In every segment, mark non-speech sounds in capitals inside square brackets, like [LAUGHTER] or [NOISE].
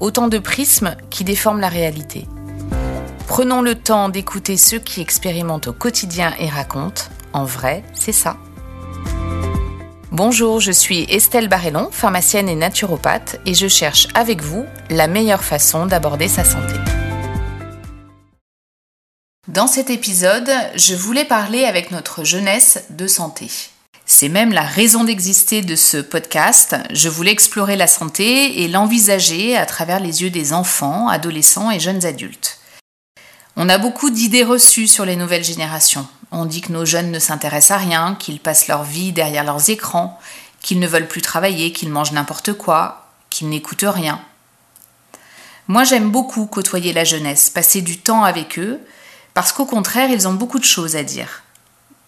autant de prismes qui déforment la réalité. Prenons le temps d'écouter ceux qui expérimentent au quotidien et racontent. En vrai, c'est ça. Bonjour, je suis Estelle Barrellon, pharmacienne et naturopathe, et je cherche avec vous la meilleure façon d'aborder sa santé. Dans cet épisode, je voulais parler avec notre jeunesse de santé. C'est même la raison d'exister de ce podcast. Je voulais explorer la santé et l'envisager à travers les yeux des enfants, adolescents et jeunes adultes. On a beaucoup d'idées reçues sur les nouvelles générations. On dit que nos jeunes ne s'intéressent à rien, qu'ils passent leur vie derrière leurs écrans, qu'ils ne veulent plus travailler, qu'ils mangent n'importe quoi, qu'ils n'écoutent rien. Moi j'aime beaucoup côtoyer la jeunesse, passer du temps avec eux, parce qu'au contraire ils ont beaucoup de choses à dire.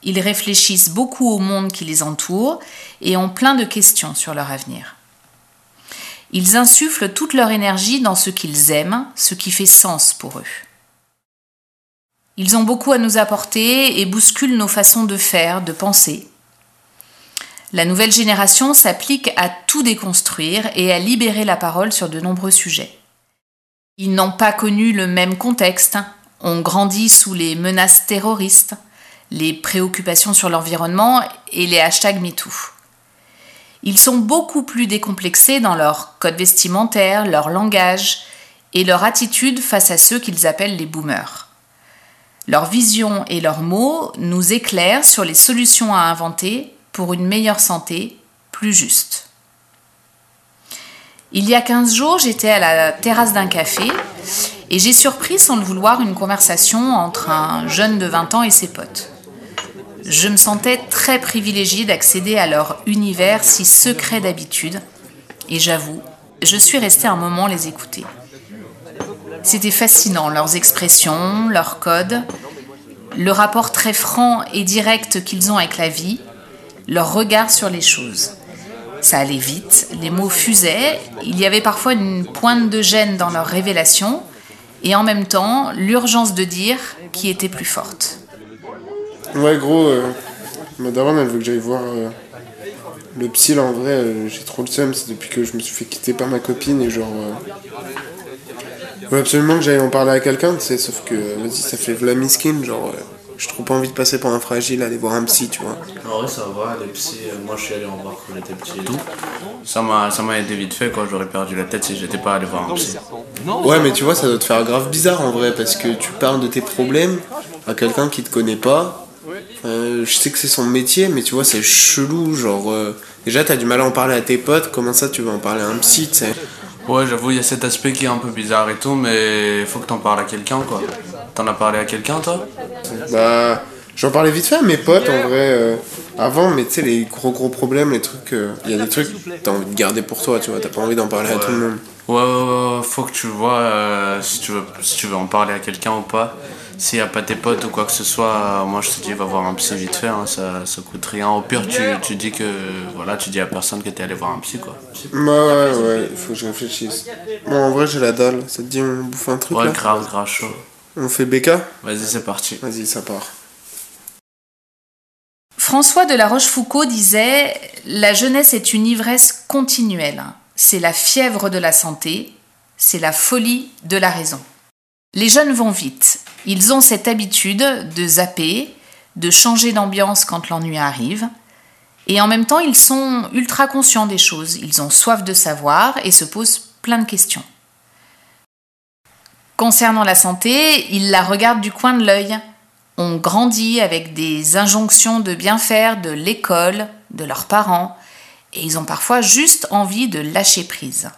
Ils réfléchissent beaucoup au monde qui les entoure et ont plein de questions sur leur avenir. Ils insufflent toute leur énergie dans ce qu'ils aiment, ce qui fait sens pour eux. Ils ont beaucoup à nous apporter et bousculent nos façons de faire, de penser. La nouvelle génération s'applique à tout déconstruire et à libérer la parole sur de nombreux sujets. Ils n'ont pas connu le même contexte, ont grandi sous les menaces terroristes, les préoccupations sur l'environnement et les hashtags MeToo. Ils sont beaucoup plus décomplexés dans leur code vestimentaire, leur langage et leur attitude face à ceux qu'ils appellent les boomers. Leur vision et leurs mots nous éclairent sur les solutions à inventer pour une meilleure santé plus juste. Il y a 15 jours, j'étais à la terrasse d'un café et j'ai surpris sans le vouloir une conversation entre un jeune de 20 ans et ses potes. Je me sentais très privilégiée d'accéder à leur univers si secret d'habitude et j'avoue, je suis restée un moment les écouter. C'était fascinant, leurs expressions, leurs codes, le rapport très franc et direct qu'ils ont avec la vie, leur regard sur les choses. Ça allait vite, les mots fusaient, il y avait parfois une pointe de gêne dans leurs révélations, et en même temps l'urgence de dire qui était plus forte. Ouais, gros, euh, ma daronne, elle veut que j'aille voir euh, le psy, là, en vrai, euh, j'ai trop le seum, c'est depuis que je me suis fait quitter par ma copine, et genre... euh, Ouais, absolument que j'aille en parler à quelqu'un, tu sais, sauf que, vas-y, ça fait v'la miskin, genre, euh, j'ai trop pas envie de passer pour un fragile, aller voir un psy, tu vois. En vrai, ça va, les psys, moi je suis allé en voir quand j'étais petit et tout. Ça m'a, ça m'a aidé vite fait, quoi. J'aurais perdu la tête si j'étais pas allé voir un psy. Ouais, mais tu vois, ça doit te faire grave bizarre, en vrai, parce que tu parles de tes problèmes à quelqu'un qui te connaît pas. Euh, je sais que c'est son métier, mais tu vois, c'est chelou, genre... euh, déjà, t'as du mal à en parler à tes potes, comment ça, tu vas en parler à un psy, tu sais? Ouais, j'avoue, il y a cet aspect qui est un peu bizarre et tout, mais faut que t'en parles à quelqu'un, quoi. T'en as parlé à quelqu'un, toi? Bah, j'en parlais vite fait à mes potes en vrai euh, avant, mais tu sais, les gros gros problèmes, les trucs, il y a des trucs que t'as envie de garder pour toi, tu vois, t'as pas envie d'en parler à tout le monde. Ouais, ouais, ouais, faut que tu vois euh, si, tu veux, si tu veux en parler à quelqu'un ou pas. S'il y a pas tes potes ou quoi que ce soit, euh, moi je te dis, va voir un psy vite fait, hein, ça, ça coûte rien. Au pire, tu, tu dis que, voilà, tu dis à personne que t'es allé voir un psy, quoi. Ouais, ouais, ouais, il faut que je réfléchisse. Bon, en vrai, j'ai la dalle, ça te dit, on bouffe un truc Ouais, là grave, grave chaud. On fait BK Vas-y, c'est parti. Vas-y, ça part. François de la Rochefoucauld disait La jeunesse est une ivresse continuelle. C'est la fièvre de la santé, c'est la folie de la raison. Les jeunes vont vite. Ils ont cette habitude de zapper, de changer d'ambiance quand l'ennui arrive. Et en même temps, ils sont ultra conscients des choses. Ils ont soif de savoir et se posent plein de questions. Concernant la santé, ils la regardent du coin de l'œil. On grandit avec des injonctions de bien faire de l'école, de leurs parents, et ils ont parfois juste envie de lâcher prise.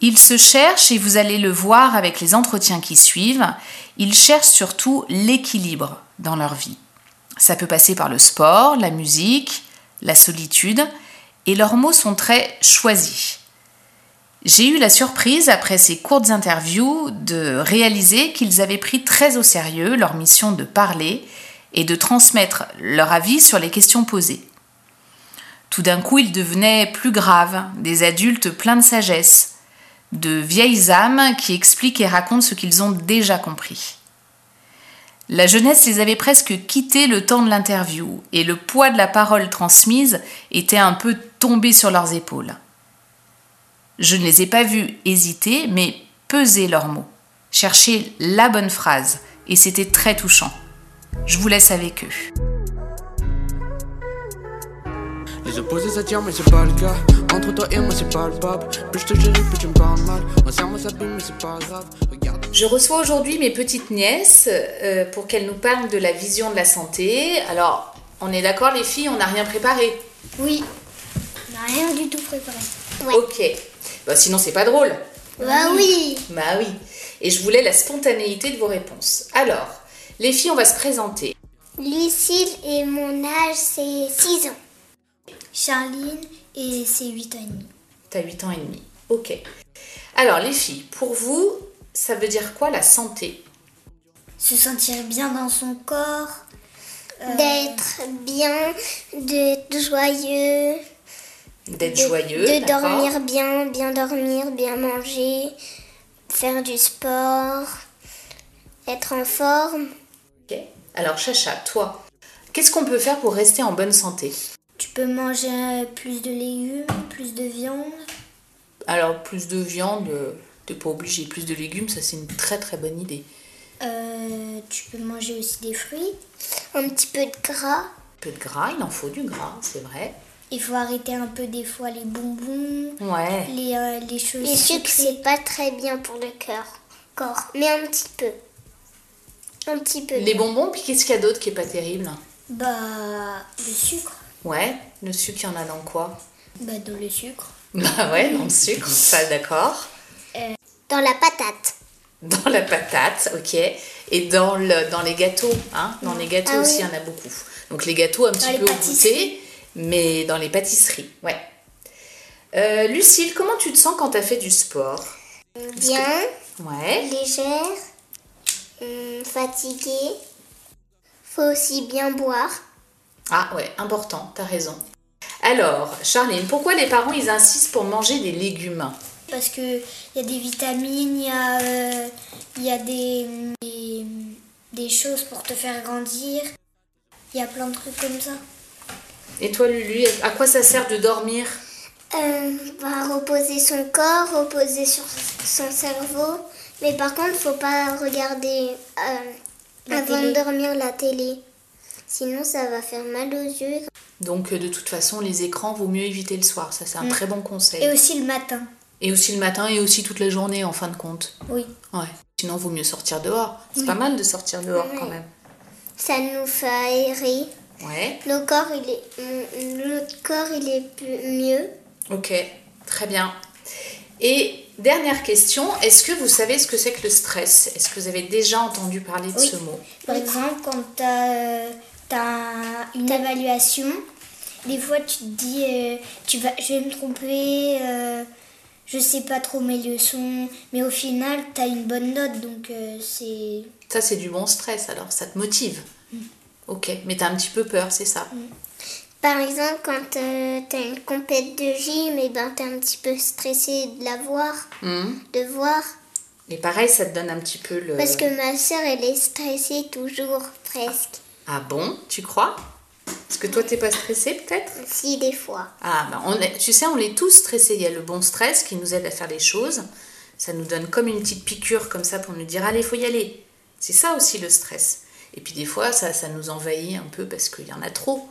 Ils se cherchent, et vous allez le voir avec les entretiens qui suivent, ils cherchent surtout l'équilibre dans leur vie. Ça peut passer par le sport, la musique, la solitude, et leurs mots sont très choisis. J'ai eu la surprise, après ces courtes interviews, de réaliser qu'ils avaient pris très au sérieux leur mission de parler et de transmettre leur avis sur les questions posées. Tout d'un coup, ils devenaient plus graves, des adultes pleins de sagesse, de vieilles âmes qui expliquent et racontent ce qu'ils ont déjà compris. La jeunesse les avait presque quittés le temps de l'interview, et le poids de la parole transmise était un peu tombé sur leurs épaules. Je ne les ai pas vus hésiter, mais peser leurs mots, chercher la bonne phrase, et c'était très touchant. Je vous laisse avec eux. Les opposés s'attirent mais c'est pas le cas Entre toi et moi c'est palpable Plus je te chéris plus tu me parles mal On serre moi s'abîme mais c'est pas grave Regarde Je reçois aujourd'hui mes petites nièces euh, pour qu'elles nous parlent de la vision de la santé. Alors, on est d'accord les filles, on n'a rien préparé? Oui. On n'a rien du tout préparé. Ok. Bah, sinon, c'est pas drôle. Bah oui. Bah oui. Et je voulais la spontanéité de vos réponses. Alors, les filles, on va se présenter. Lucille et mon âge c'est 6 ans. Charline et c'est 8 ans et demi. T'as 8 ans et demi. Ok. Alors, les filles, pour vous, ça veut dire quoi la santé? Se sentir bien dans son corps. Euh, D'être bien, d'être joyeux. D'être de, joyeux. De dormir bien, bien dormir, bien manger, faire du sport, être en forme. Ok. Alors, Chacha, toi, qu'est-ce qu'on peut faire pour rester en bonne santé? Tu peux manger plus de légumes, plus de viande. Alors, plus de viande, t'es pas obligé. Plus de légumes, ça c'est une très très bonne idée. Euh, tu peux manger aussi des fruits. Un petit peu de gras. Un peu de gras, il en faut du gras, c'est vrai. Il faut arrêter un peu des fois les bonbons, ouais. les, euh, les choses. Les sucres, c'est pas très bien pour le cœur. Corps. Mais un petit peu. Un petit peu. Les bonbons, puis qu'est-ce qu'il y a d'autre qui est pas terrible? Bah, le sucre. Ouais, le sucre, il y en a dans quoi? Bah, dans le sucre. [LAUGHS] Bah ouais, dans le sucre, ça d'accord. Euh, dans la patate. Dans la patate, ok. Et dans, le, dans les gâteaux, hein Dans les gâteaux ah, aussi, il oui. y en a beaucoup. Donc les gâteaux un petit peu au goûter, mais dans les pâtisseries, ouais. Euh, Lucille, comment tu te sens quand tu as fait du sport? Bien. Que... Ouais. Légère. Hum, fatiguée. Faut aussi bien boire. Ah ouais, important, t'as raison. Alors, Charline, pourquoi les parents ils insistent pour manger des légumes? Parce qu'il y a des vitamines, il y a, euh, y a des, des, des, choses pour te faire grandir. Il y a plein de trucs comme ça. Et toi, Lulu, à quoi ça sert de dormir? Euh, bah, Reposer son corps, reposer sur son cerveau. Mais par contre, faut pas regarder euh, avant télé. de dormir la télé. Sinon, ça va faire mal aux yeux. Donc, de toute façon, les écrans, vaut mieux éviter le soir. Ça, c'est un mmh. très bon conseil. Et aussi le matin. Et aussi le matin et aussi toute la journée, en fin de compte. Oui. Ouais. Sinon, vaut mieux sortir dehors. C'est oui. pas mal de sortir dehors oui. quand même. Ça nous fait aérer. Ouais. Le corps, il est, notre corps, il est plus, mieux. Ok, très bien. Et dernière question, est-ce que vous savez ce que c'est que le stress? Est-ce que vous avez déjà entendu parler de oui. ce mot? Par exemple, quand tu as, as, une évaluation, des fois tu te dis euh, tu vas, je vais me tromper, euh, je sais pas trop mes leçons, mais au final tu as une bonne note donc euh, c'est. Ça, c'est du bon stress alors, ça te motive mm. Ok, mais tu as un petit peu peur, c'est ça mm. Par exemple, quand euh, tu as une compète de gym, et ben tu es un petit peu stressé de la voir, mm. de voir. Et pareil, ça te donne un petit peu le. Parce que ma soeur, elle est stressée toujours, presque. Ah bon Tu crois? Est-ce que toi, t'es pas stressée peut-être? Si, des fois. Ah, ben on est, tu sais, on est tous stressés. Il y a le bon stress qui nous aide à faire les choses. Ça nous donne comme une petite piqûre comme ça pour nous dire allez, faut y aller. C'est ça aussi le stress. Et puis des fois, ça, ça nous envahit un peu parce qu'il y en a trop.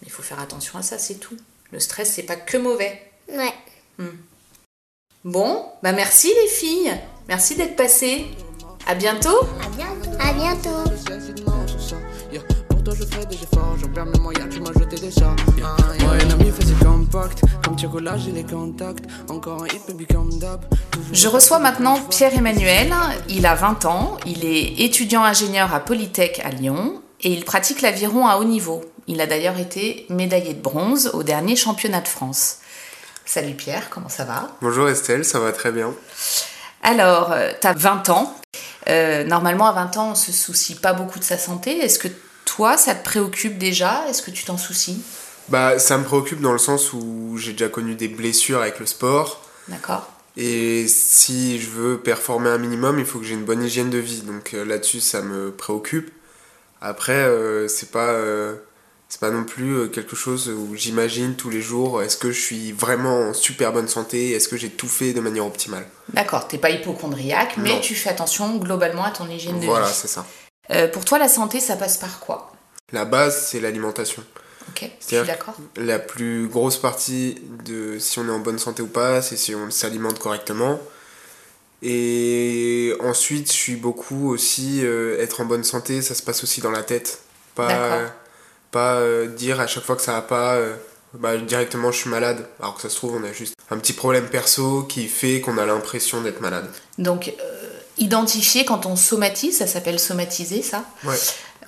Mais il faut faire attention à ça, c'est tout. Le stress, c'est pas que mauvais. Ouais. Hmm. Bon, bah merci les filles. Merci d'être passées. À bientôt. À bientôt. À bientôt. Je ferai des efforts. J'en perds mes moyens, tu m'as jeté des chats. Moi, un ami faisait compact. Comme tu j'ai les contacts. Encore un hit, baby, comme d'hab. Je reçois maintenant Pierre-Emmanuel. Il a 20 ans. Il est étudiant ingénieur à Polytech à Lyon. Et il pratique l'aviron à haut niveau. Il a d'ailleurs été médaillé de bronze au dernier championnat de France. Salut Pierre, comment ça va? Bonjour Estelle, ça va très bien. Alors, tu as 20 ans. Euh, normalement, à 20 ans, on se soucie pas beaucoup de sa santé. Est-ce que toi, ça te préoccupe déjà? Est-ce que tu t'en soucies? Bah, ça me préoccupe dans le sens où j'ai déjà connu des blessures avec le sport. D'accord. Et si je veux performer un minimum, il faut que j'ai une bonne hygiène de vie. Donc euh, là-dessus, ça me préoccupe. Après, euh, c'est pas, euh, c'est pas non plus euh, quelque chose où j'imagine tous les jours est-ce que je suis vraiment en super bonne santé? Est-ce que j'ai tout fait de manière optimale? D'accord, t'es pas hypochondriaque, mais Non. tu fais attention globalement à ton hygiène de Voilà, vie. c'est ça. Euh, pour toi, la santé, ça passe par quoi? La base, c'est l'alimentation. Ok, je suis d'accord. La plus grosse partie de si on est en bonne santé ou pas, c'est si on s'alimente correctement. Et ensuite, je suis beaucoup aussi euh, être en bonne santé, ça se passe aussi dans la tête. Pas, euh, dire à chaque fois que ça va pas, bah, directement je suis malade. Alors que ça se trouve, on a juste un petit problème perso qui fait qu'on a l'impression d'être malade. Donc, identifier quand on somatise, ça s'appelle somatiser, ça Ouais.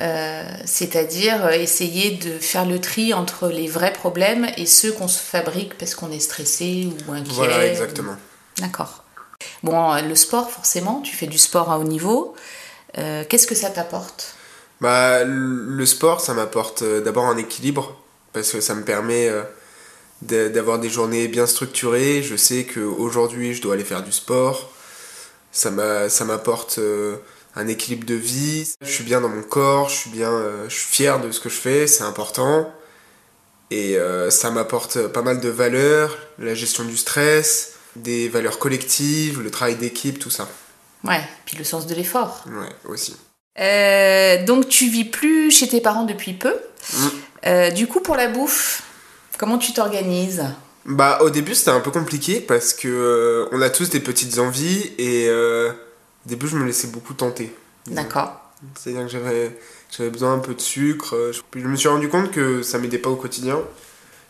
Euh, c'est-à-dire euh, essayer de faire le tri entre les vrais problèmes et ceux qu'on se fabrique parce qu'on est stressé ou inquiet. Voilà, ou- exactement. D'accord. Bon, euh, le sport, forcément, tu fais du sport à haut niveau. Euh, Qu'est-ce que ça t'apporte? Bah, le sport, ça m'apporte d'abord un équilibre, parce que ça me permet d'avoir des journées bien structurées. Je sais qu'aujourd'hui, je dois aller faire du sport. Ça m'a- ça m'apporte euh, un équilibre de vie. Je suis bien dans mon corps, je suis bien, euh, je suis fier de ce que je fais, c'est important. Et euh, ça m'apporte pas mal de valeurs, la gestion du stress, des valeurs collectives, le travail d'équipe, tout ça. Ouais, puis le sens de l'effort. Ouais, aussi. Euh, donc, tu vis plus chez tes parents depuis peu. Mm. Euh, du coup, pour la bouffe, comment tu t'organises? Bah au début c'était un peu compliqué parce que euh, on a tous des petites envies et euh, au début je me laissais beaucoup tenter. D'accord. C'est-à-dire que j'avais j'avais besoin un peu de sucre. euh, je- Puis je me suis rendu compte que ça m'aidait pas au quotidien.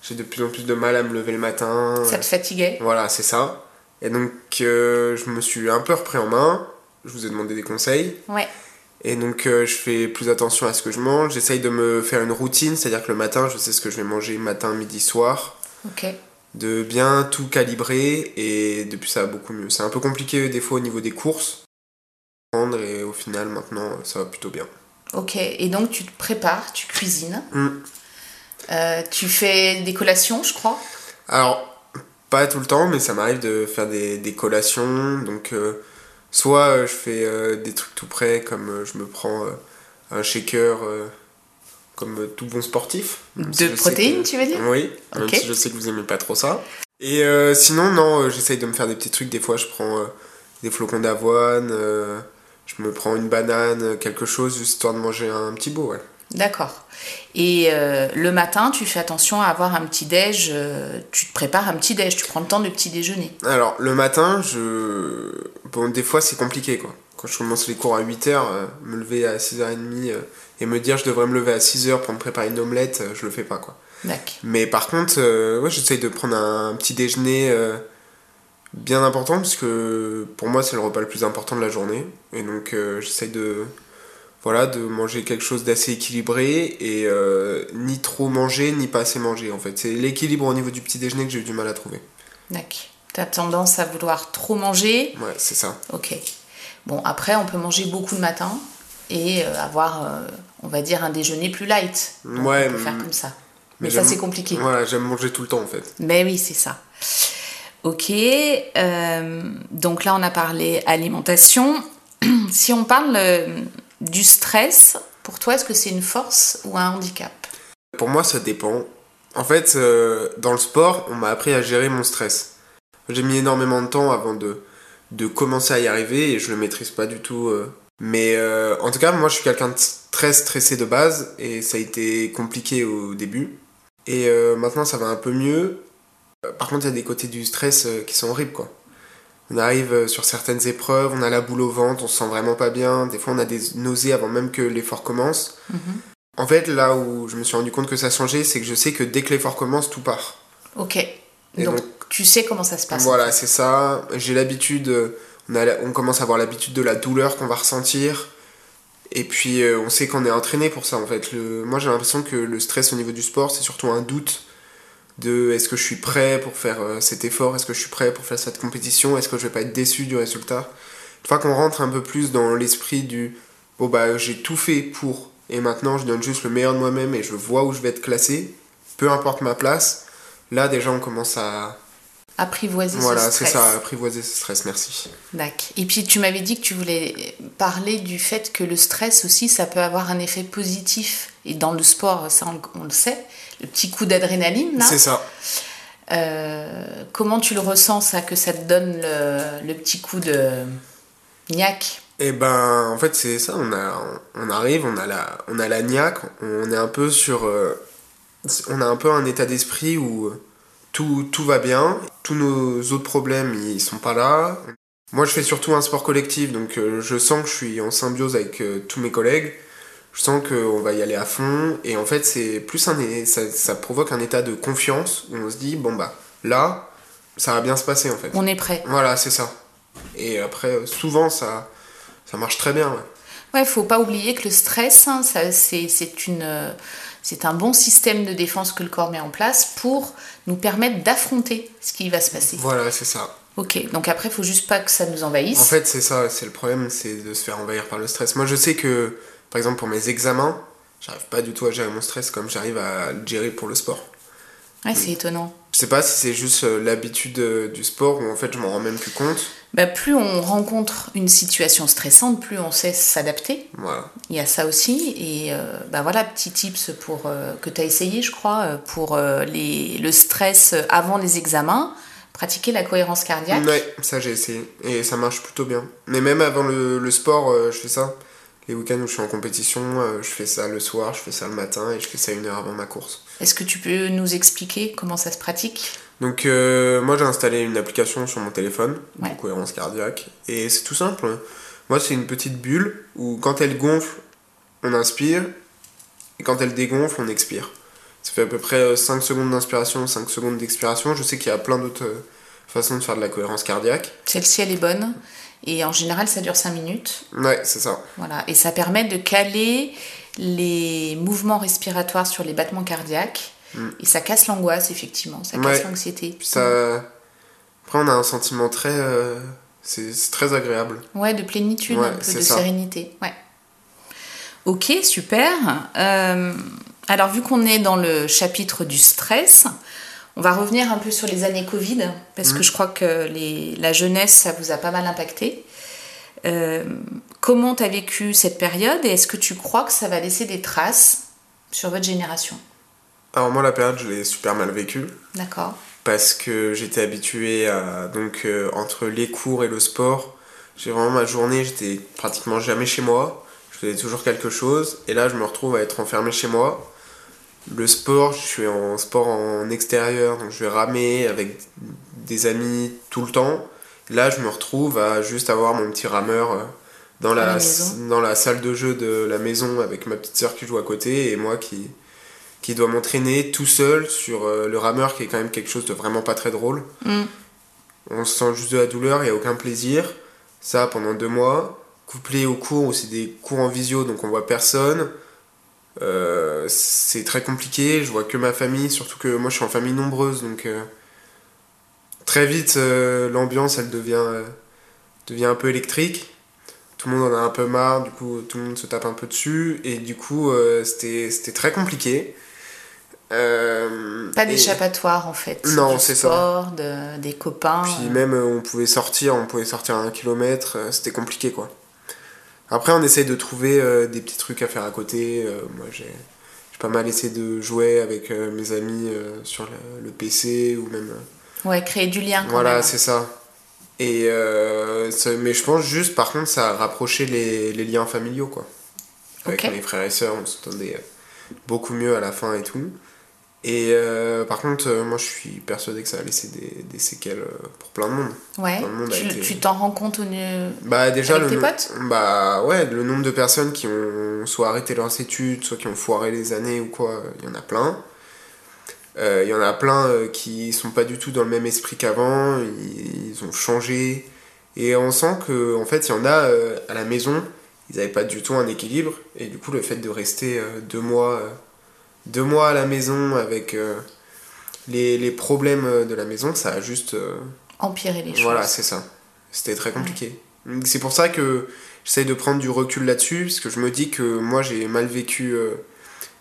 J'ai de plus en plus de mal à me lever le matin. Ça te fatiguait? Voilà, c'est ça. Et donc euh, je me suis un peu repris en main. Je vous ai demandé des conseils. Ouais. Et donc euh, je fais plus attention à ce que je mange. J'essaye de me faire une routine, c'est-à-dire que le matin je sais ce que je vais manger matin, midi, soir Ok. De bien tout calibrer et depuis ça va beaucoup mieux. C'est un peu compliqué des fois au niveau des courses. Prendre Et au final maintenant ça va plutôt bien. Ok. Et donc, tu te prépares, tu cuisines. Mm. Euh, tu fais des collations, je crois. Alors pas tout le temps mais ça m'arrive de faire des, des collations. Donc euh, soit euh, je fais euh, des trucs tout prêts comme je me prends un shaker comme euh, tout bon sportif. De protéines, que- tu veux dire Oui, même si je sais que vous aimez pas trop ça. Et euh, sinon, non, euh, j'essaye de me faire des petits trucs. Des fois, je prends euh, des flocons d'avoine, euh, je me prends une banane, quelque chose, juste histoire de manger un petit bout, ouais. D'accord. Et le matin, tu fais attention à avoir un petit déj. tu te prépares un petit déj. Tu prends le temps de petit déjeuner. Alors, le matin, je. Bon, des fois, c'est compliqué, quoi. Quand je commence les cours à 8h, me lever à 6h30 euh, et me dire je devrais me lever à 6h pour me préparer une omelette, euh, je le fais pas, quoi. Mais par contre, euh, ouais, j'essaye de prendre un petit déjeuner euh, bien important parce que pour moi, c'est le repas le plus important de la journée. Et donc, euh, j'essaye de, voilà, de manger quelque chose d'assez équilibré et euh, ni trop manger, ni pas assez manger en fait. C'est l'équilibre au niveau du petit déjeuner que j'ai eu du mal à trouver. D'accord. Tu as tendance à vouloir trop manger. Ouais, c'est ça. Ok. Bon, après, on peut manger beaucoup le matin et euh, avoir, euh, on va dire, un déjeuner plus light. Donc, Ouais, on peut faire mm, comme ça. Mais, ça, c'est compliqué. Voilà, j'aime manger tout le temps en fait. Mais oui, c'est ça. Ok. euh, donc là, on a parlé alimentation. [CLEARS THROAT] si on parle euh, du stress, pour toi, est-ce que c'est une force ou un handicap? Pour moi, ça dépend. En fait, dans le sport, on m'a appris à gérer mon stress. J'ai mis énormément de temps avant de, de commencer à y arriver et je le maîtrise pas du tout. euh. Mais euh, en tout cas, moi, je suis quelqu'un de très stressé de base et ça a été compliqué au début. Et euh, maintenant, ça va un peu mieux. Par contre, il y a des côtés du stress qui sont horribles, quoi. On arrive sur certaines épreuves, on a la boule au ventre, on se sent vraiment pas bien. Des fois, on a des nausées avant même que l'effort commence. En fait, là où je me suis rendu compte que ça changeait, c'est que je sais que dès que l'effort commence, tout part. Ok. Et donc, donc- tu sais comment ça se passe. Voilà, c'est ça. J'ai l'habitude, on, a la- on commence à avoir l'habitude de la douleur qu'on va ressentir. Et puis, euh, on sait qu'on est entraîné pour ça, en fait. Le, moi, j'ai l'impression que le stress au niveau du sport, c'est surtout un doute de est-ce que je suis prêt pour faire euh, cet effort, est-ce que je suis prêt pour faire cette compétition, est-ce que je vais pas être déçu du résultat? Une fois qu'on rentre un peu plus dans l'esprit du bon bah j'ai tout fait pour et maintenant je donne juste le meilleur de moi-même et je vois où je vais être classé, peu importe ma place, là déjà on commence à Apprivoiser voilà ce c'est stress. ça apprivoiser ce stress merci. D'accord. Et puis tu m'avais dit que tu voulais parler du fait que le stress aussi, ça peut avoir un effet positif. Et dans le sport, ça on, on le sait, le petit coup d'adrénaline. C'est ça. Euh, comment tu le ressens ça, que ça te donne le, le petit coup de niaque Et ben, en fait, c'est ça. On, a, on arrive, on a la, on a la niaque, on est un peu sur. euh, on a un peu un état d'esprit où tout, tout va bien, tous nos autres problèmes, ils sont pas là. Moi, je fais surtout un sport collectif, donc euh, je sens que je suis en symbiose avec euh, tous mes collègues. Je sens qu'on va y aller à fond, et en fait, c'est plus un, ça, ça provoque un état de confiance où on se dit, bon bah, là, ça va bien se passer en fait. On est prêt. Voilà, c'est ça. Et après, souvent, ça, ça marche très bien. ouais. Ouais, faut pas oublier que le stress, hein, ça, c'est, c'est une, euh, c'est un bon système de défense que le corps met en place pour nous permettre d'affronter ce qui va se passer. Voilà, c'est ça. Ok, donc après, il faut juste pas que ça nous envahisse. En fait, c'est ça, c'est le problème, c'est de se faire envahir par le stress. Moi, je sais que, par exemple, pour mes examens, j'arrive pas du tout à gérer mon stress comme j'arrive à le gérer pour le sport. Ouais, c'est étonnant. Je sais pas si c'est juste euh, l'habitude euh, du sport ou en fait je m'en rends même plus compte. Bah, plus on rencontre une situation stressante, plus on sait s'adapter. Voilà. Il y a ça aussi. Et euh, bah voilà, petit tips pour, euh, que tu as essayé, je crois, euh, pour euh, les, le stress avant les examens. Pratiquer la cohérence cardiaque. Ouais, ça j'ai essayé et ça marche plutôt bien. Mais même avant le, le sport, je fais ça. Les week-ends où je suis en compétition, je fais ça le soir, je fais ça le matin et je fais ça une heure avant ma course. Est-ce que tu peux nous expliquer comment ça se pratique? Donc euh, moi j'ai installé une application sur mon téléphone, Ouais. de cohérence cardiaque, et c'est tout simple. Moi c'est une petite bulle où quand elle gonfle, on inspire, et quand elle dégonfle, on expire. Ça fait à peu près 5 secondes d'inspiration, 5 secondes d'expiration. Je sais qu'il y a plein d'autres euh, façons de faire de la cohérence cardiaque. Celle-ci, elle est bonne. Et en général, ça dure 5 minutes. Ouais, c'est ça. Voilà. Et ça permet de caler les mouvements respiratoires sur les battements cardiaques. Mm. Et ça casse l'angoisse, effectivement. Ça casse Ouais. l'anxiété. Ça... Après on a un sentiment très... euh, C'est très agréable. Ouais, de plénitude, Ouais, un peu c'est de ça. sérénité. Ouais. Ok, super. Euh, alors, vu qu'on est dans le chapitre du stress, on va revenir un peu sur les années Covid, parce que Mhm. je crois que les, la jeunesse, ça vous a pas mal impacté. Euh, comment tu as vécu cette période et est-ce que tu crois que ça va laisser des traces sur votre génération? Alors moi la période je l'ai super mal vécue. D'accord. Parce que j'étais habitué à donc euh, entre les cours et le sport j'ai vraiment ma journée j'étais pratiquement jamais chez moi. Je faisais toujours quelque chose. Et là je me retrouve à être enfermé chez moi. Le sport je suis en sport en extérieur donc je vais ramer avec des amis tout le temps. Là je me retrouve à juste avoir mon petit rameur euh, dans la la, dans la salle de jeu de la maison avec ma petite soeur qui joue à côté et moi qui qui doit m'entraîner tout seul sur euh, le rameur qui est quand même quelque chose de vraiment pas très drôle. Mm. On se sent juste de la douleur, il n'y a aucun plaisir. Ça pendant deux mois. Couplé aux cours où c'est des cours en visio donc on voit personne. Euh, c'est très compliqué, je vois que ma famille, surtout que moi je suis en famille nombreuse donc euh, très vite l'ambiance elle devient, devient un peu électrique. Tout le monde en a un peu marre, du coup tout le monde se tape un peu dessus et du coup euh, c'était c'était très compliqué. Euh, Pas et- d'échappatoire en fait. Non, c'est ça. de- des copains. Puis même euh, on pouvait sortir, on pouvait sortir à un kilomètre, euh, c'était compliqué quoi. Après on essaye de trouver euh, des petits trucs à faire à côté. euh, moi j'ai pas mal essayé de jouer avec mes amis sur le, le PC ou même... Ouais, créer du lien quand voilà, c'est ça. Et ça- mais je pense juste par contre ça a rapproché les, les liens familiaux quoi. Avec Ok. mes frères et sœurs, on s'entendait beaucoup mieux à la fin et tout. Et euh, par contre, euh, moi je suis persuadé que ça a laissé des, des séquelles euh, pour plein de monde. Ouais. De monde Tu été- t'en rends compte au Bah déjà Avec le tes potes Bah ouais, le nombre de personnes qui ont soit arrêté leurs études, soit qui ont foiré les années ou quoi, il y en a plein. Euh, Il y en a plein qui sont pas du tout dans le même esprit qu'avant, ils, ils ont changé. Et on sent que en fait il y en a à la maison, ils n'avaient pas du tout un équilibre. Et du coup le fait de rester deux mois, deux mois à la maison avec euh, les, les problèmes euh, de la maison, ça a juste. euh, Empirer les choses. voilà, c'est ça. C'était très compliqué. C'est pour ça que j'essaye de prendre du recul là-dessus, parce que je me dis que moi j'ai mal vécu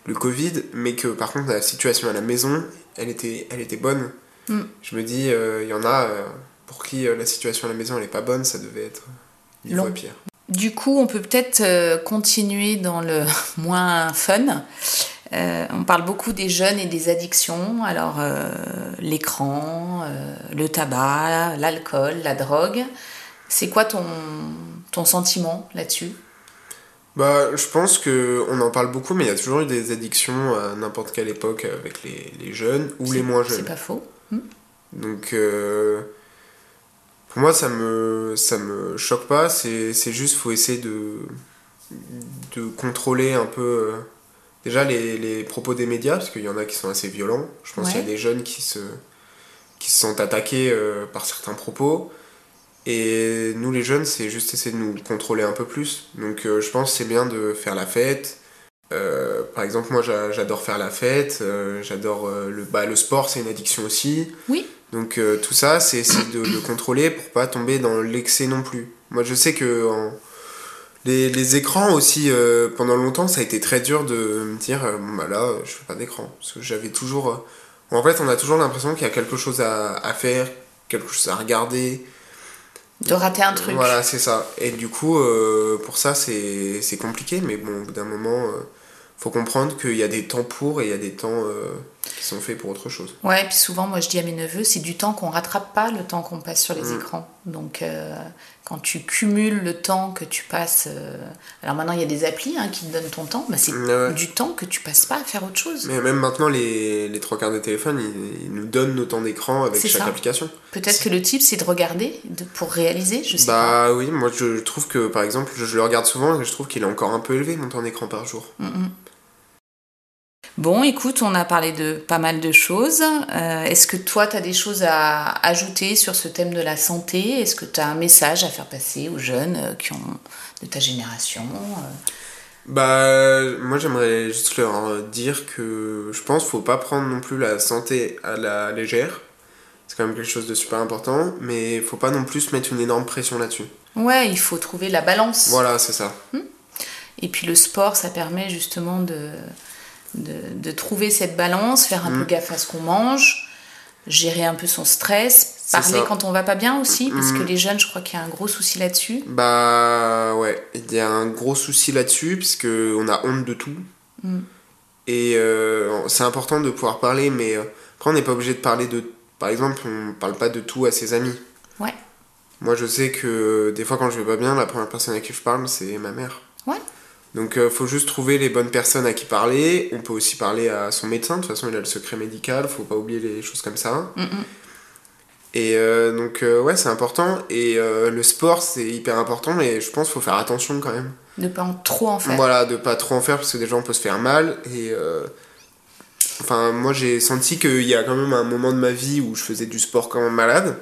le Covid, mais que par contre la situation à la maison, elle était, elle était bonne. Mm. Je me dis, euh, il y en a euh, pour qui euh, la situation à la maison elle est pas bonne, ça devait être Long. fois pire. Du coup, on peut peut-être continuer dans le [LAUGHS] moins fun. Euh, on parle beaucoup des jeunes et des addictions. Alors, euh, l'écran, euh, le tabac, l'alcool, la drogue. C'est quoi ton, ton sentiment là-dessus? Bah, je pense que on en parle beaucoup, mais il y a toujours eu des addictions à n'importe quelle époque avec les, les jeunes ou les moins C'est jeunes. pas faux. Donc, euh, pour moi, ça me, ça me choque pas. C'est c'est juste, faut essayer de, de contrôler un peu déjà les, les propos des médias, parce qu'il y en a qui sont assez violents. Je pense Ouais. qu'il y a des jeunes qui se, qui se sont attaqués euh, par certains propos. Et nous, les jeunes, c'est juste essayer de nous contrôler un peu plus. Donc, euh, je pense que c'est bien de faire la fête. Euh, par exemple, moi, j'a- j'adore faire la fête. j'adore le, bah, le sport, c'est une addiction aussi. Oui. Donc, tout ça, c'est essayer de le contrôler pour pas tomber dans l'excès non plus. Moi, je sais que en- les, les écrans aussi, euh, pendant longtemps, ça a été très dur de me dire, euh, bon, bah là, euh, je fais pas d'écran. Parce que j'avais toujours. en fait, on a toujours l'impression qu'il y a quelque chose à, à faire, quelque chose à regarder. De rater un truc. Voilà, c'est ça. Et du coup, euh, pour ça, c'est compliqué, mais bon, au bout d'un moment, euh, faut comprendre qu'il y a des temps pour et il y a des temps euh, qui sont faits pour autre chose. Ouais, puis souvent, moi je dis à mes neveux, c'est du temps qu'on rattrape pas, le temps qu'on passe sur les Mm. écrans. Donc, quand tu cumules le temps que tu passes. euh, Alors maintenant, il y a des applis hein, qui te donnent ton temps, bah, c'est Ouais, du temps que tu passes pas à faire autre chose. Mais même maintenant, les, les trois quarts des téléphones, ils, ils nous donnent nos temps d'écran avec chaque ça. application. Peut-être que le type, c'est de regarder de- pour réaliser, je sais Bah oui, moi je trouve que par exemple, je, je le regarde souvent et je trouve qu'il est encore un peu élevé mon temps d'écran par jour. pas. Mm, mm. Bon, écoute, on a parlé de pas mal de choses. Euh, Est-ce que toi, tu as des choses à ajouter sur ce thème de la santé? Est-ce que tu as un message à faire passer aux jeunes euh, qui ont de ta génération euh? Bah, moi j'aimerais juste leur dire que je pense qu'il faut pas prendre non plus la santé à la légère. C'est quand même quelque chose de super important, mais il faut pas non plus mettre une énorme pression là-dessus. Ouais, il faut trouver la balance. Voilà, c'est ça. Et puis le sport, ça permet justement de, de, de trouver cette balance, faire un Mm. peu gaffe à ce qu'on mange, gérer un peu son stress, parler quand on va pas bien aussi, parce que Mm. les jeunes, je crois qu'il y a un gros souci là-dessus. Bah ouais, il y a un gros souci là-dessus, puisque on a honte de tout. Mm. Et euh, c'est important de pouvoir parler, mais euh, après on n'est pas obligé de parler de... Par exemple, on parle pas de tout à ses amis. Ouais. Moi je sais que des fois quand je vais pas bien, la première personne à qui je parle, c'est ma mère. Ouais. Donc euh, faut juste trouver les bonnes personnes à qui parler. On peut aussi parler à son médecin, de toute façon il a le secret médical, faut pas oublier les choses comme ça. Mm, mm. Et euh, donc euh, ouais c'est important. Et le sport c'est hyper important, mais je pense qu'il faut faire attention quand même. Ne pas en trop en faire. Voilà, de pas trop en faire parce que déjà on peut se faire mal. Et enfin, moi j'ai senti qu'il y a quand même un moment de ma vie où je faisais du sport quand même malade.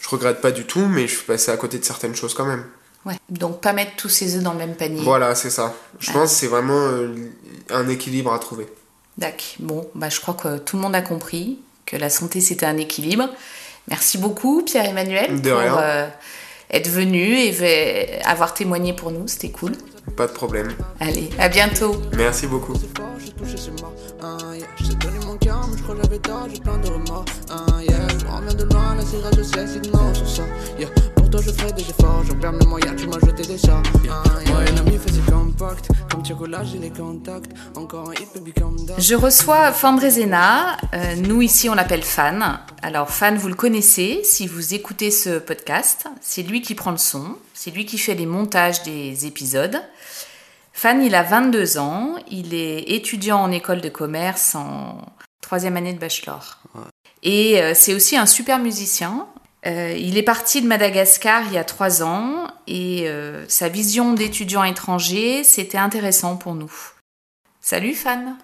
Je regrette pas du tout, mais je suis passé à côté de certaines choses quand même. Ouais. Donc pas mettre tous ses œufs dans le même panier. Voilà, c'est ça. Je Ouais. pense que c'est vraiment euh, un équilibre à trouver. D'accord. Bon, bah, je crois que tout le monde a compris que la santé c'était un équilibre. Merci beaucoup Pierre-Emmanuel pour rien. euh, être venu et avoir témoigné pour nous, c'était cool. Pas de problème. Allez, à bientôt. Merci beaucoup. j'ai. Hein, donné mon cœur, mais je crois que j'avais tort, j'ai plein de remords. Hein, yeah. Je reviens de loin, la cigarette, je sais, c'est non sur ça. Yeah. Pour toi, je ferai des efforts, j'en perds mes moyens, tu m'as jeté des sorts. Yeah. Moi et l'ami faisait compact, comme chocolat, j'ai les contacts. Encore un hit, baby, calm down. Je reçois Fandrezena, euh, nous ici on l'appelle Fan. Alors Fan, vous le connaissez si vous écoutez ce podcast. C'est lui qui prend le son, c'est lui qui fait les montages des épisodes. Fan, il a 22 ans, il est étudiant en école de commerce en troisième année de bachelor. Et euh, c'est aussi un super musicien. Euh, il est parti de Madagascar il y a trois ans et euh, sa vision d'étudiant étranger, c'était intéressant pour nous. Salut Fan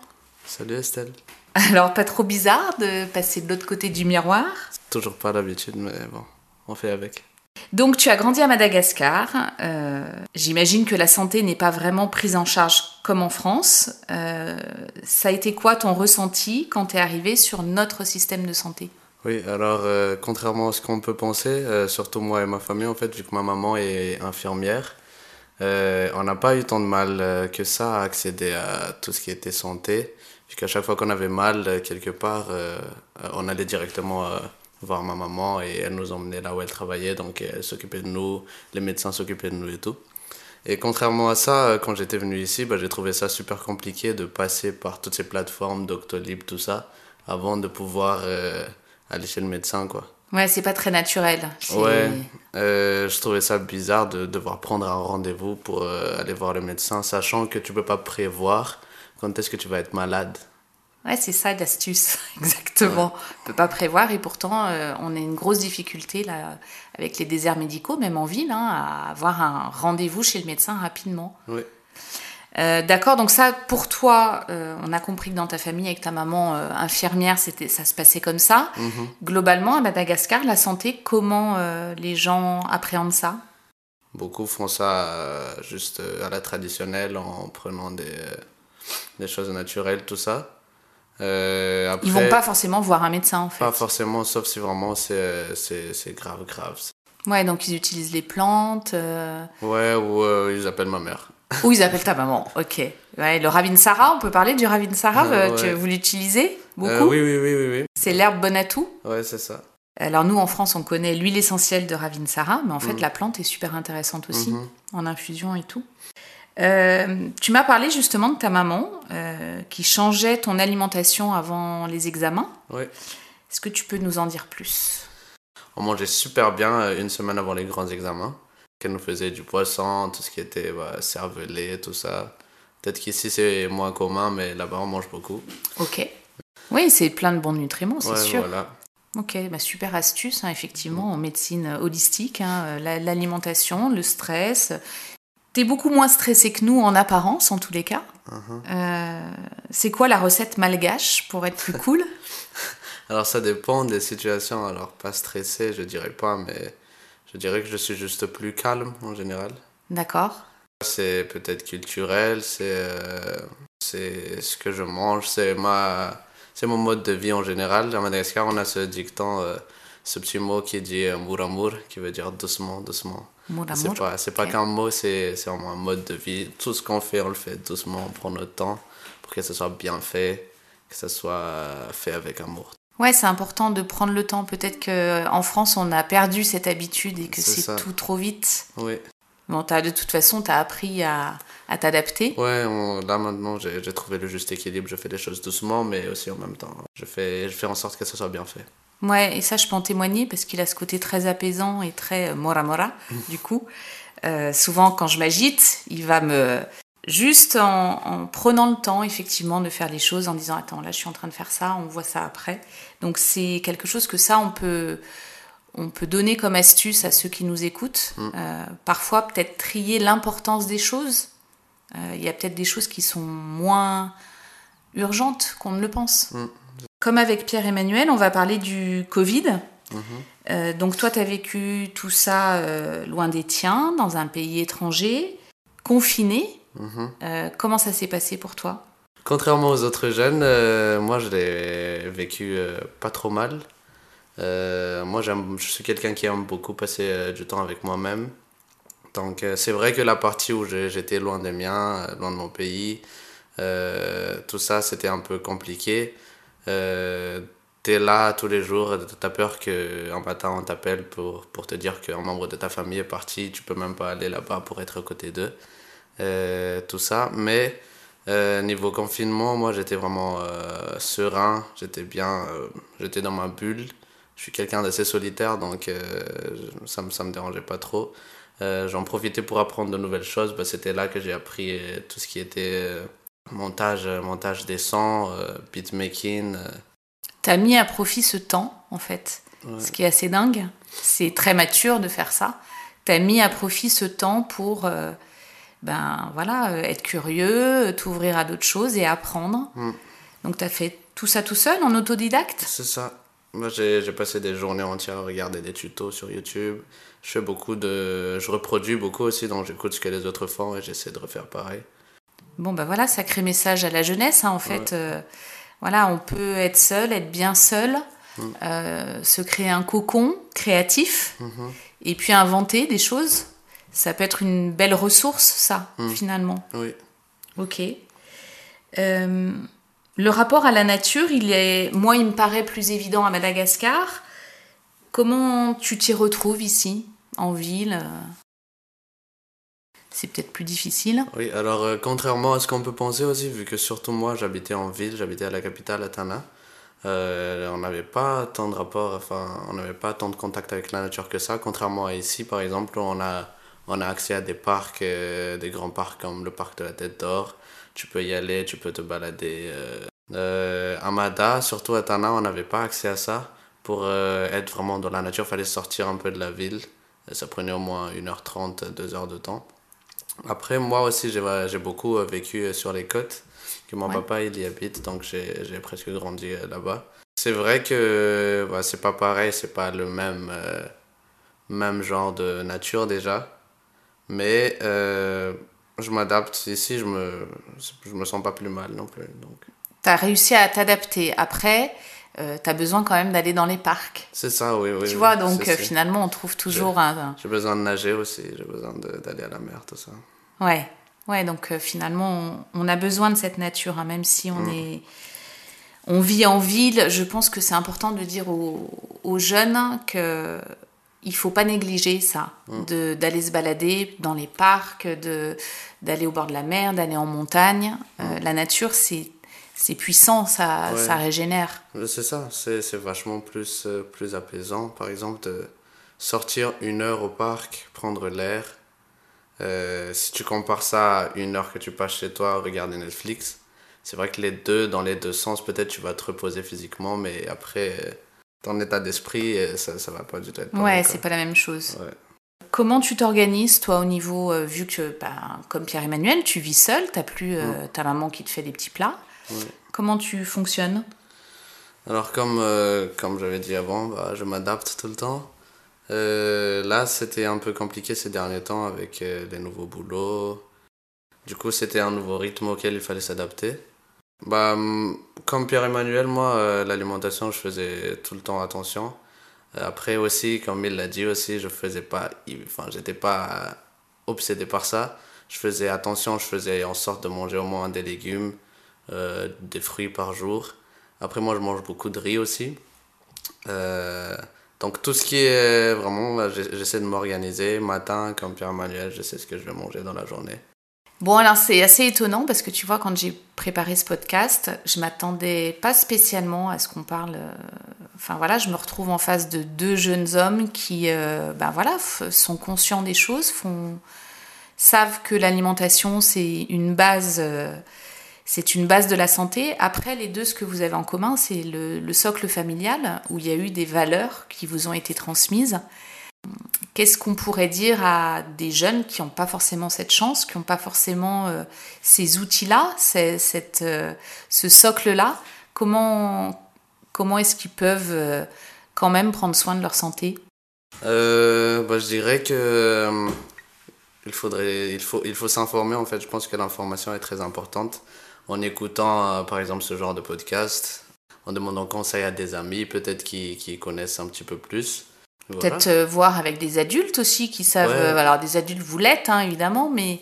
Salut Estelle. alors, pas trop bizarre de passer de l'autre côté du miroir? Toujours pas l'habitude, mais bon, on fait avec. Donc tu as grandi à Madagascar. Euh, J'imagine que la santé n'est pas vraiment prise en charge comme en France. Ça a été quoi ton ressenti quand tu es arrivé sur notre système de santé? Oui, alors euh, contrairement à ce qu'on peut penser, euh, surtout moi et ma famille, en fait, vu que ma maman est infirmière, euh, on n'a pas eu tant de mal euh, que ça à accéder à tout ce qui était santé. Puisqu'à chaque fois qu'on avait mal euh, quelque part, euh, on allait directement voir ma maman et elle nous emmenait là où elle travaillait. Donc elle s'occupait de nous, les médecins s'occupaient de nous et tout. Et contrairement à ça, quand j'étais venu ici, bah, j'ai trouvé ça super compliqué de passer par toutes ces plateformes, Doctolib, tout ça, avant de pouvoir aller chez le médecin, quoi. Ouais, c'est pas très naturel. Ouais, euh, je trouvais ça bizarre de devoir prendre un rendez-vous pour euh, aller voir le médecin, sachant que tu peux pas prévoir quand est-ce que tu vas être malade. Ouais, c'est ça l'astuce, [LAUGHS] exactement. On peut pas prévoir et pourtant euh, on a une grosse difficulté là avec les déserts médicaux, même en ville, hein, à avoir un rendez-vous chez le médecin rapidement. Oui. Euh, D'accord, donc ça pour toi, euh, on a compris que dans ta famille avec ta maman euh, infirmière, c'était ça se passait comme ça. Mhm. Globalement à Madagascar, la santé, comment les gens appréhendent ça? Beaucoup font ça juste à la traditionnelle en prenant des, des choses naturelles, tout ça. Après, Ils vont pas forcément voir un médecin en fait. Pas forcément, sauf si vraiment c'est grave, grave. Ouais, donc ils utilisent les plantes. Ouais, ou ils appellent ma mère. Ou ils appellent ta maman, ok. Ouais, le Ravinsara, on peut parler du Ravinsara Euh, euh, ouais. Vous l'utilisez beaucoup Euh, oui, oui, oui, oui, oui. C'est l'herbe bonne à tout Ouais, c'est ça. Alors nous, en France, on connaît l'huile essentielle de Ravinsara, mais en fait, Mhm. la plante est super intéressante aussi, Mhm. en infusion et tout. Euh, tu m'as parlé justement de ta maman euh, qui changeait ton alimentation avant les examens. Oui. Est-ce que tu peux nous en dire plus? On mangeait super bien euh, une semaine avant les grands examens. Qu'elle nous faisait du poisson, tout ce qui était bah, cervelé, tout ça. Peut-être qu'ici c'est moins commun, mais là-bas on mange beaucoup. Ok. Oui, c'est plein de bons nutriments, c'est Ouais, sûr. voilà. Ok, bah super astuce, hein, effectivement, en médecine holistique, hein, euh, la- l'alimentation, le stress. T'es beaucoup moins stressé que nous en apparence, en tous les cas. Mhm. Euh, c'est quoi la recette malgache pour être plus cool? [LAUGHS] Alors ça dépend des situations. Alors pas stressé, je dirais pas, mais je dirais que je suis juste plus calme en général. D'accord C'est peut-être culturel, c'est euh, c'est ce que je mange, c'est ma c'est mon mode de vie en général. À Madagascar, on a ce dicton, euh, ce petit mot qui dit euh, mouramur, qui veut dire doucement, doucement. C'est pas, c'est pas qu'un mot, c'est un mode de vie. Tout ce qu'on fait, on le fait doucement, on prend notre temps pour que ce soit bien fait, que ce soit fait avec amour. Ouais, c'est important de prendre le temps. Peut-être qu'en France, on a perdu cette habitude et que C'est ça. tout trop vite. Oui. Bon, t'as- de toute façon, tu as appris à, à t'adapter. Ouais, on- là maintenant j'ai trouvé le juste équilibre. Je fais des choses doucement, mais aussi en même temps. Je fais, je fais en sorte que ce soit bien fait. Ouais, et ça, je peux en témoigner parce qu'il a ce côté très apaisant et très euh, mora mora, [LAUGHS] du coup. Euh, souvent, quand je m'agite, il va me. Juste en, en prenant le temps, effectivement, de faire les choses, en disant Attends, là, je suis en train de faire ça, on voit ça après. Donc, c'est quelque chose que ça, on peut, on peut donner comme astuce à ceux qui nous écoutent. Mm. Euh, parfois, peut-être trier l'importance des choses. Euh, Il y a peut-être des choses qui sont moins urgentes qu'on ne le pense. Mm. Comme avec Pierre-Emmanuel, on va parler du Covid. Mhm. Euh, donc toi, tu as vécu tout ça euh, loin des tiens, dans un pays étranger, confiné. Mhm. Euh, comment ça s'est passé pour toi? Contrairement aux autres jeunes, euh, moi je l'ai vécu euh, pas trop mal. Moi je suis quelqu'un qui aime beaucoup passer du temps avec moi-même. Donc c'est vrai que la partie où j'étais loin des miens, loin de mon pays, tout ça c'était un peu compliqué. T'es là tous les jours, t'as peur qu'un matin on t'appelle pour, pour te dire qu'un membre de ta famille est parti, tu peux même pas aller là-bas pour être à côté d'eux. Euh, tout ça, mais euh, niveau confinement, moi j'étais vraiment euh, serein, j'étais bien, j'étais dans ma bulle. Je suis quelqu'un d'assez solitaire, donc ça me, ça me dérangeait pas trop. Euh, J'en profitais pour apprendre de nouvelles choses. Bah, C'était là que j'ai appris euh, tout ce qui était euh, montage, montage des sons, beatmaking. euh, Tu as mis à profit ce temps, en fait. Ouais. Ce qui est assez dingue. C'est très mature de faire ça. Tu as mis à profit ce temps pour ben, voilà, euh, être curieux, t'ouvrir à d'autres choses et apprendre. Mm. Donc tu as fait tout ça tout seul, en autodidacte? C'est ça. Moi, j'ai passé des journées entières à regarder des tutos sur YouTube. Je fais beaucoup de. Je reproduis beaucoup aussi, donc j'écoute ce que les autres font et j'essaie de refaire pareil. Bon, ben voilà, sacré message à la jeunesse. hein, en fait, Euh, voilà, on peut être seul, être bien seul, Mm. euh, se créer un cocon créatif Mhm. et puis inventer des choses. Ça peut être une belle ressource, ça, Mm. finalement. Oui. Ok. Euh, le rapport à la nature, il est, moi, il me paraît plus évident à Madagascar. Comment tu t'y retrouves ici, en ville euh? C'est peut-être plus difficile. Oui, alors euh, contrairement à ce qu'on peut penser aussi, vu que surtout moi j'habitais en ville, j'habitais à la capitale, à Tana, euh, on n'avait pas tant de rapport, enfin, on n'avait pas tant de contact avec la nature que ça. Contrairement à ici, par exemple, on a, on a accès à des parcs, euh, des grands parcs comme le parc de la Tête d'Or. Tu peux y aller, tu peux te balader. Euh, euh, à Mada, surtout à Tana, on n'avait pas accès à ça. Pour euh, être vraiment dans la nature, il fallait sortir un peu de la ville. Ça prenait au moins 1h30, 2h de temps. Après, moi aussi, j'ai beaucoup vécu sur les côtes, que mon Ouais. papa, il y habite, donc j'ai presque grandi là-bas. C'est vrai que bah, c'est pas pareil, c'est pas le même, euh, même genre de nature déjà, mais euh, je m'adapte ici, je me, je me sens pas plus mal non plus. Donc. Tu as réussi à t'adapter. Après, tu as besoin quand même d'aller dans les parcs. C'est ça, oui, oui. tu oui, vois, donc euh, finalement, on trouve toujours un... J'ai besoin de nager aussi, j'ai besoin d'aller à la mer, tout ça. Ouais, ouais, donc euh, finalement, on, on a besoin de cette nature, hein, même si on Mm. est... On vit en ville, je pense que c'est important de dire aux, aux jeunes que il faut pas négliger ça, Mm. de d'aller se balader dans les parcs, d'aller au bord de la mer, d'aller en montagne. Euh, la nature, c'est c'est puissant, ça. Ouais. ça régénère. C'est ça, c'est vachement plus, euh, plus apaisant. Par exemple, de sortir une heure au parc, prendre l'air. Euh, si tu compares ça à une heure que tu passes chez toi regarder Netflix, c'est vrai que les deux, dans les deux sens, peut-être tu vas te reposer physiquement, mais après, ton état d'esprit, ça, ça va pas du tout être Ouais, c'est pas la même chose. Ouais. Comment tu t'organises, toi, au niveau, euh, vu que, ben, comme Pierre-Emmanuel, tu vis seul, t'as plus euh, ta maman qui te fait des petits plats. Ouais. Comment tu fonctionnes? Alors comme, euh, comme j'avais dit avant, bah, je m'adapte tout le temps. Euh, là, c'était un peu compliqué ces derniers temps avec les nouveaux boulots. Du coup, c'était un nouveau rythme auquel il fallait s'adapter. Bah, comme Pierre-Emmanuel, moi, euh, l'alimentation, je faisais tout le temps attention. Euh, Après aussi, comme il l'a dit aussi, je faisais pas, enfin, j'étais pas obsédé par ça. Je faisais attention, je faisais en sorte de manger au moins des légumes, euh, des fruits par jour. Après, moi, je mange beaucoup de riz aussi. Euh, donc, tout ce qui est vraiment, j'essaie de m'organiser. Matin, comme Pierre-Emmanuel, je sais ce que je vais manger dans la journée. Bon, alors c'est assez étonnant parce que tu vois, quand j'ai préparé ce podcast, je m'attendais pas spécialement à ce qu'on parle. euh, Enfin voilà, je me retrouve en face de deux jeunes hommes qui, euh, ben voilà, sont conscients des choses, font, savent que l'alimentation c'est une base, euh, c'est une base de la santé. Après, les deux, ce que vous avez en commun, c'est le, le socle familial où il y a eu des valeurs qui vous ont été transmises. Qu'est-ce qu'on pourrait dire à des jeunes qui n'ont pas forcément cette chance, qui n'ont pas forcément euh, ces outils-là, euh, ce socle-là? Comment, comment est-ce qu'ils peuvent euh, quand même prendre soin de leur santé? Bah, je dirais que il faudrait, il faut, il faut s'informer en fait. Je pense que l'information est très importante. En écoutant par exemple ce genre de podcast, en demandant conseil à des amis, peut-être qui, qui connaissent un petit peu plus. Voilà. Peut-être euh, voir avec des adultes aussi qui savent. Ouais. euh, alors, des adultes, vous l'êtes, hein, évidemment, mais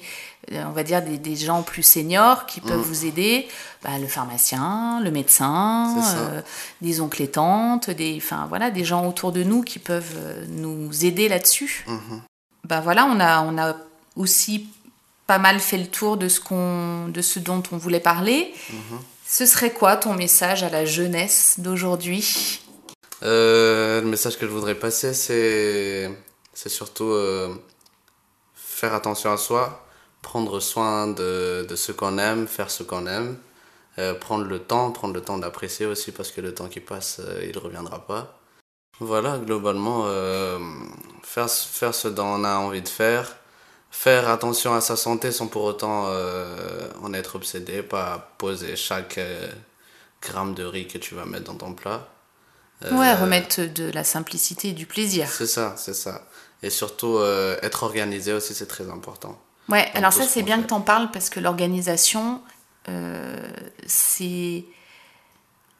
euh, on va dire des, des gens plus seniors qui peuvent Mm. vous aider. Bah, le pharmacien, le médecin, euh, des oncles et tantes, des, enfin, voilà, des gens autour de nous qui peuvent nous aider là-dessus. Ben voilà, on a, on a aussi pas mal fait le tour de ce, qu'on, de ce dont on voulait parler. Mhm. Ce serait quoi ton message à la jeunesse d'aujourd'hui? Euh, le message que je voudrais passer, c'est, surtout euh, faire attention à soi, prendre soin de, de ce qu'on aime, faire ce qu'on aime, euh, prendre le temps, prendre le temps d'apprécier aussi parce que le temps qui passe, il ne reviendra pas. Voilà, globalement, faire, faire ce dont on a envie de faire, faire attention à sa santé sans pour autant en être obsédé, pas poser chaque gramme de riz que tu vas mettre dans ton plat. Euh, Ouais, remettre de la simplicité et du plaisir. C'est ça, c'est ça. Et surtout, euh, être organisé aussi, c'est très important. Ouais, alors ça ce c'est bien fait. que tu en parles parce que l'organisation, euh, c'est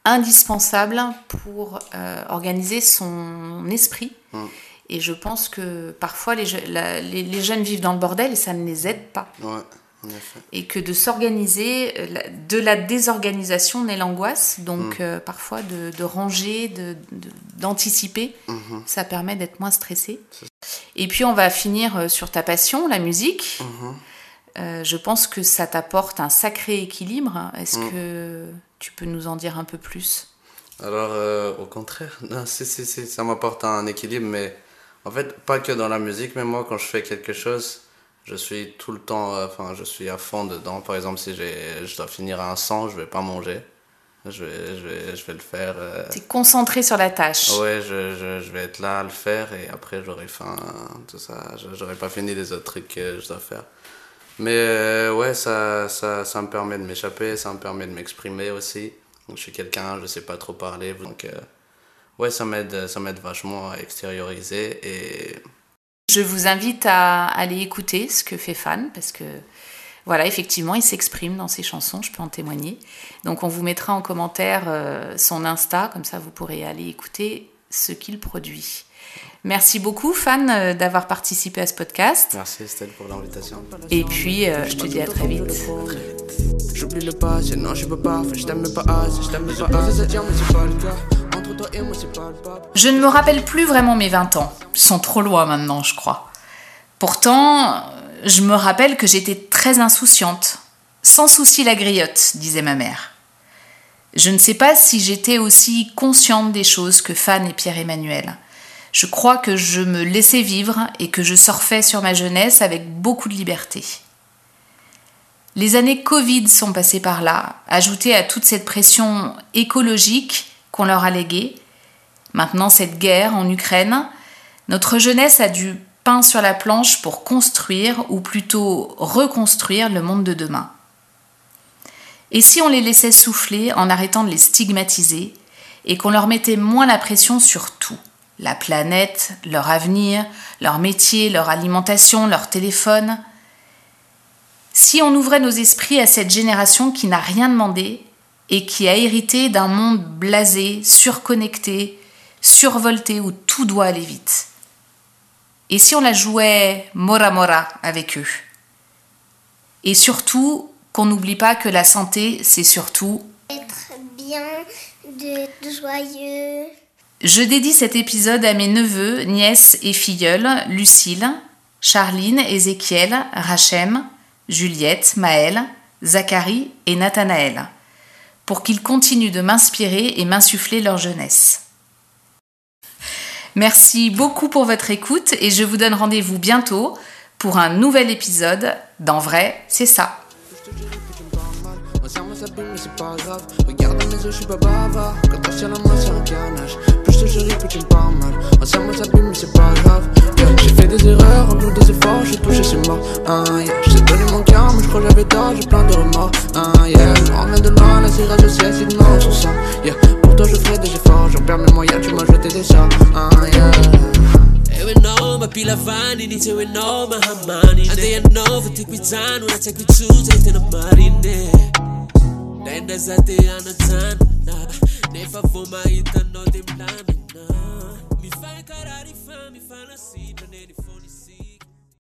indispensable pour euh, organiser son esprit. Mm. Et je pense que parfois les, je- la- les- les jeunes vivent dans le bordel et ça ne les aide pas. Ouais. Et que de s'organiser, euh, de la désorganisation naît l'angoisse. Donc Mm. euh, parfois de, de ranger, de- de- d'anticiper, Mhm, ça permet d'être moins stressé. Et puis on va finir euh, sur ta passion, la musique. mhm. Euh, je pense que ça t'apporte un sacré équilibre. Est-ce Mm. que tu peux nous en dire un peu plus? Alors, euh, au contraire, [LAUGHS] non, si, si, si, ça m'apporte un équilibre, mais en fait, pas que dans la musique, mais moi, quand je fais quelque chose, je suis tout le temps, euh, enfin, je suis à fond dedans. Par exemple, si je dois finir un 100, je vais pas manger. Je vais, je vais, je vais le faire. euh, Tu es concentré sur la tâche. Ouais, je, je, je vais être là à le faire et après j'aurai faim, tout ça. Je- J'aurai pas fini les autres trucs que je dois faire. Mais euh, ouais, ça, ça, ça me permet de m'échapper, ça me permet de m'exprimer aussi. Donc, je suis quelqu'un, je sais pas trop parler, donc euh, ouais, ça m'aide, ça m'aide vachement à extérioriser et Je vous invite à aller écouter ce que fait Fan parce que voilà, effectivement, il s'exprime dans ses chansons, je peux en témoigner. Donc on vous mettra en commentaire euh, son Insta, comme ça vous pourrez aller écouter ce qu'il produit. Merci beaucoup Fan euh, d'avoir participé à ce podcast. merci Estelle pour l'invitation. Et puis euh, je te dis à très vite. J'oublie le passé, non, je peux pas, je t'aime pas assez, je t'aime pas Je ne me rappelle plus vraiment mes 20 ans. Ils sont trop loin maintenant, je crois. Pourtant, je me rappelle que j'étais très insouciante. Sans souci la griotte, disait ma mère. Je ne sais pas si j'étais aussi consciente des choses que Fan et Pierre-Emmanuel. Je crois que je me laissais vivre et que je surfais sur ma jeunesse avec beaucoup de liberté. Les années Covid sont passées par là, ajoutées à toute cette pression écologique qu'on leur a léguée. Maintenant, cette guerre en Ukraine, notre jeunesse a du pain sur la planche pour construire, ou plutôt reconstruire, le monde de demain. Et si on les laissait souffler en arrêtant de les stigmatiser, et qu'on leur mettait moins la pression sur tout la planète, leur avenir, leur métier, leur alimentation, leur téléphone? Si on ouvrait nos esprits à cette génération qui n'a rien demandé et qui a hérité d'un monde blasé, surconnecté, survolté où tout doit aller vite. Et si on la jouait mora mora avec eux? Et surtout, qu'on n'oublie pas que la santé, c'est surtout... Être bien, de joyeux. Je dédie cet épisode à mes neveux, nièces et filleuls, Lucille, Charline, Ézéchiel, Rachem, Juliette, Maëlle, Zacharie et Nathanaël, pour qu'ils continuent de m'inspirer et m'insuffler leur jeunesse. Merci beaucoup pour votre écoute et je vous donne rendez-vous bientôt pour un nouvel épisode d'En vrai, c'est ça. Mes yeux, je suis pas bavard. Quand on tient la main, c'est un carnage. Plus je te chéris, plus tu me parles mal. Ensemble, ça bime, mais c'est pas grave. Yeah, J'ai fait des erreurs, en plus des efforts, j'ai touché, c'est mort. Ah, yeah. Je t'ai donné mon cœur, mais je crois j'avais tort, j'ai plein de remords. Ah, yeah. Je loin, la serrage au ciel, c'est de mort sur ça. Yeah. Pour toi, je ferai des efforts, j'en perds mes moyens, tu m'as jeté des sorts. Ah, yeah. Ewe no ni no ya no na marine ndraindray za de anajanona nefa vao mahitanao de milamina. Mifankaraha ry fa mifanasitra neny